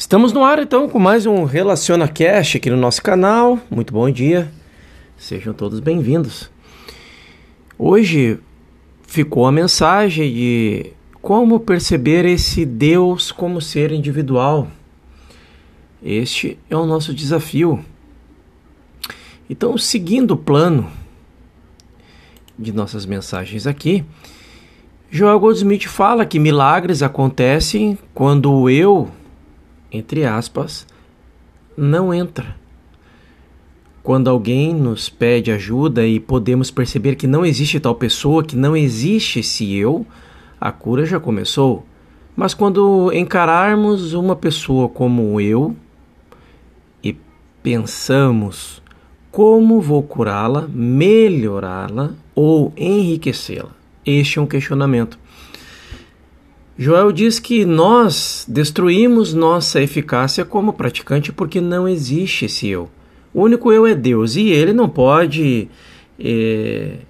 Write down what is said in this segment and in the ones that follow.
Estamos no ar então com mais um Relaciona Cash aqui no nosso canal. Muito bom dia. Sejam todos bem-vindos. Hoje ficou a mensagem de como perceber esse Deus como ser individual. Este é o nosso desafio. Então, seguindo o plano de nossas mensagens aqui, Joel Goldsmith fala que milagres acontecem quando o eu entre aspas, não entra. Quando alguém nos pede ajuda e podemos perceber que não existe tal pessoa, que não existe esse eu, a cura já começou. Mas quando encararmos uma pessoa como eu e pensamos como vou curá-la, melhorá-la ou enriquecê-la, este é um questionamento. Joel diz que nós destruímos nossa eficácia como praticante porque não existe esse eu. O único eu é Deus e ele não pode. É,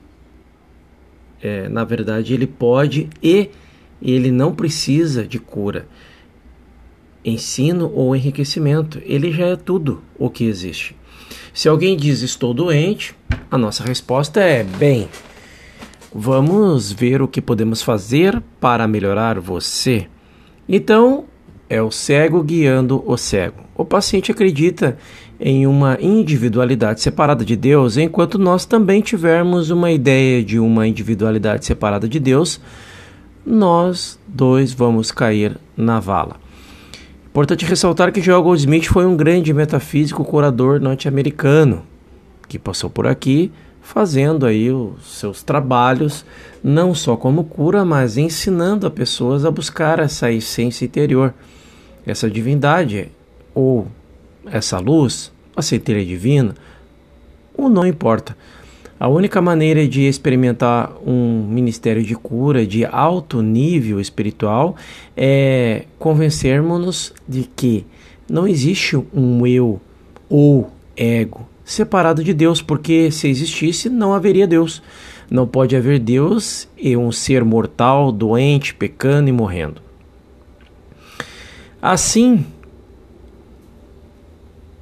é, na verdade, ele pode e ele não precisa de cura, ensino ou enriquecimento. Ele já é tudo o que existe. Se alguém diz estou doente, a nossa resposta é bem. Vamos ver o que podemos fazer para melhorar você. Então, é o cego guiando o cego. O paciente acredita em uma individualidade separada de Deus, enquanto nós também tivermos uma ideia de uma individualidade separada de Deus, nós dois vamos cair na vala. Importante ressaltar que Joel Goldsmith foi um grande metafísico curador norte-americano que passou por aqui fazendo aí os seus trabalhos, não só como cura, mas ensinando a pessoas a buscar essa essência interior, essa divindade ou essa luz, a centelha divina, ou não importa. A única maneira de experimentar um ministério de cura de alto nível espiritual é convencermos-nos de que não existe um eu ou ego separado de Deus, porque se existisse, não haveria Deus. Não pode haver Deus e um ser mortal, doente, pecando e morrendo. Assim,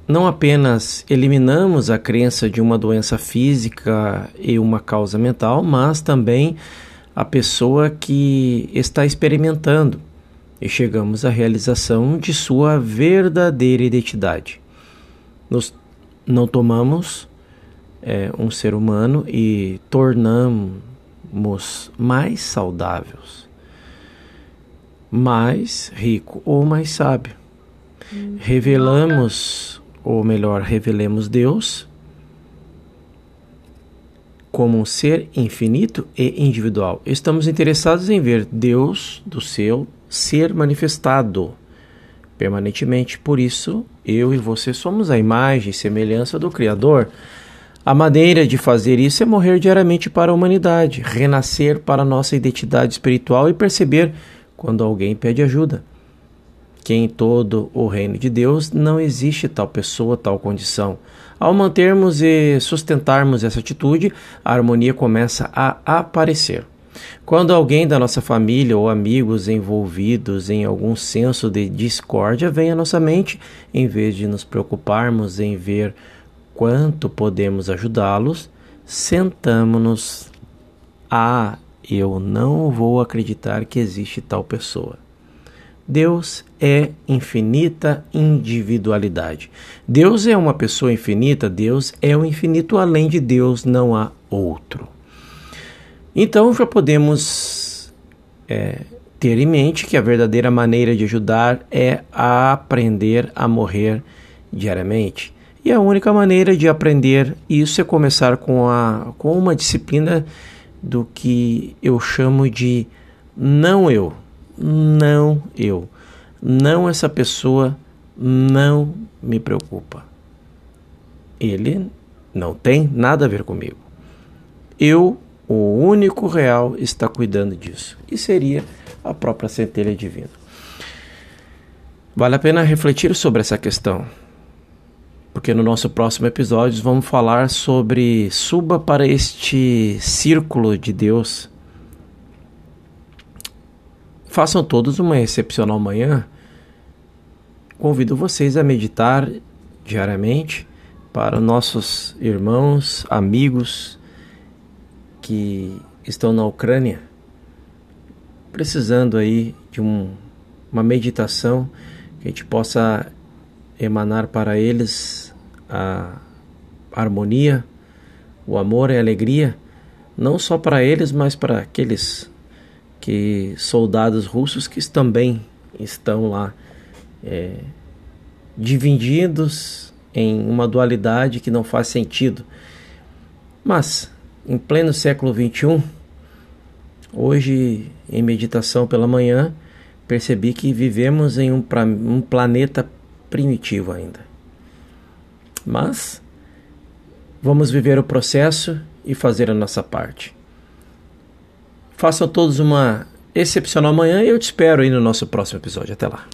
não apenas eliminamos a crença de uma doença física e uma causa mental, mas também a pessoa que está experimentando e chegamos à realização de sua verdadeira identidade. Nos não tomamos é, um ser humano e tornamos mais saudáveis, mais rico ou mais sábio. Hum. Revelamos, ou melhor, revelemos Deus como um ser infinito e individual. Estamos interessados em ver Deus do seu ser manifestado permanentemente. Por isso, eu e você somos a imagem e semelhança do Criador. A maneira de fazer isso é morrer diariamente para a humanidade, renascer para a nossa identidade espiritual e perceber quando alguém pede ajuda. Que em todo o reino de Deus não existe tal pessoa, tal condição. Ao mantermos e sustentarmos essa atitude, a harmonia começa a aparecer. Quando alguém da nossa família ou amigos envolvidos em algum senso de discórdia vem à nossa mente, em vez de nos preocuparmos em ver quanto podemos ajudá-los, sentamos-nos. Ah, eu não vou acreditar que existe tal pessoa. Deus é infinita individualidade. Deus é uma pessoa infinita, Deus é o infinito, além de Deus não há outro. Então já podemos é, ter em mente que a verdadeira maneira de ajudar é aprender a morrer diariamente. E a única maneira de aprender isso é começar com, a, com uma disciplina do que eu chamo de não eu. Não eu. Não essa pessoa não me preocupa. Ele não tem nada a ver comigo. Eu o único real está cuidando disso. E seria a própria centelha divina. Vale a pena refletir sobre essa questão, porque no nosso próximo episódio vamos falar sobre suba para este círculo de Deus. Façam todos uma excepcional manhã. convido vocês a meditar diariamente para nossos irmãos, amigos que estão na Ucrânia, precisando aí de um, uma meditação que a gente possa emanar para eles a harmonia, o amor e a alegria, não só para eles, mas para aqueles que soldados russos que também estão lá é, divididos em uma dualidade que não faz sentido. Mas, em pleno século XXI, hoje, em meditação pela manhã, percebi que vivemos em um, um planeta primitivo ainda. Mas, vamos viver o processo e fazer a nossa parte. Façam todos uma excepcional manhã e eu te espero aí no nosso próximo episódio. Até lá.